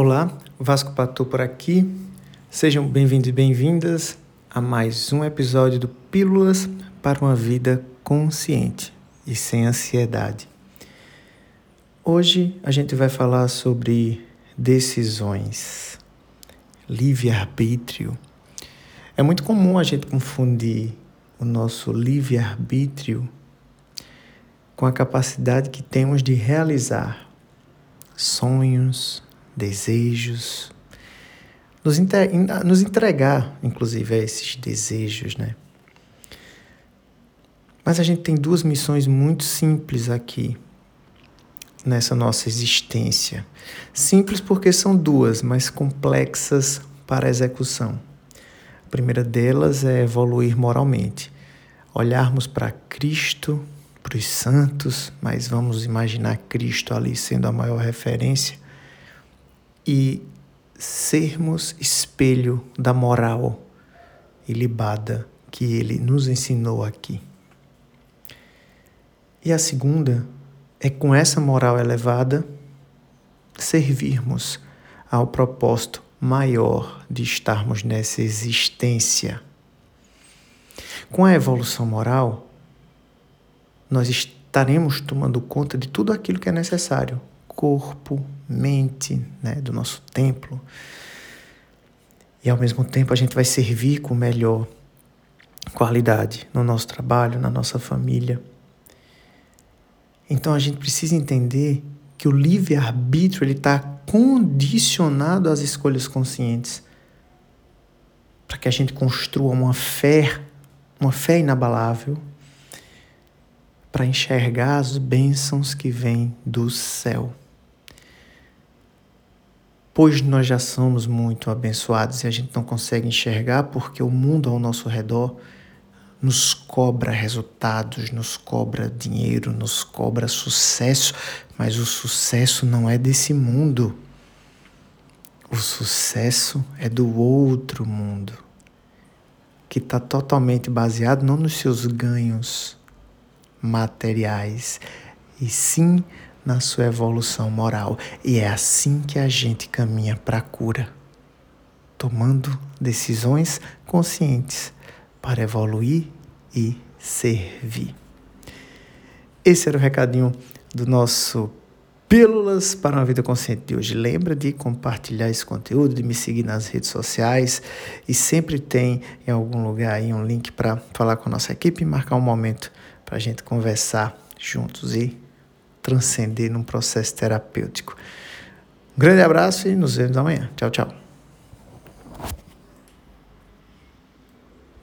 Olá, Vasco Patu por aqui. Sejam bem-vindos e bem-vindas a mais um episódio do Pílulas para uma Vida Consciente e Sem Ansiedade. Hoje a gente vai falar sobre decisões, livre-arbítrio. É muito comum a gente confundir o nosso livre-arbítrio com a capacidade que temos de realizar sonhos, desejos, nos, nos entregar, inclusive, a esses desejos, né? Mas a gente tem duas missões muito simples aqui nessa nossa existência. Simples porque são duas, mas complexas para a execução. A primeira delas é evoluir moralmente, olharmos para Cristo, para os santos, mas vamos imaginar Cristo ali sendo a maior referência e sermos espelho da moral ilibada que ele nos ensinou aqui. E a segunda é com essa moral elevada servirmos ao propósito maior de estarmos nessa existência. Com a evolução moral, nós estaremos tomando conta de tudo aquilo que é necessário corpo, mente, né, do nosso templo. E ao mesmo tempo a gente vai servir com melhor qualidade no nosso trabalho, na nossa família. Então a gente precisa entender que o livre-arbítrio ele está condicionado às escolhas conscientes para que a gente construa uma fé, uma fé inabalável para enxergar as bênçãos que vêm do céu pois nós já somos muito abençoados e a gente não consegue enxergar porque o mundo ao nosso redor nos cobra resultados, nos cobra dinheiro, nos cobra sucesso, mas o sucesso não é desse mundo. O sucesso é do outro mundo, que está totalmente baseado não nos seus ganhos materiais, e sim na sua evolução moral. E é assim que a gente caminha para a cura, tomando decisões conscientes para evoluir e servir. Esse era o recadinho do nosso Pílulas para uma Vida Consciente de hoje. Lembra de compartilhar esse conteúdo, de me seguir nas redes sociais e sempre tem em algum lugar aí um link para falar com a nossa equipe e marcar um momento para a gente conversar juntos e transcender num processo terapêutico. Um grande abraço e nos vemos amanhã. Tchau, tchau.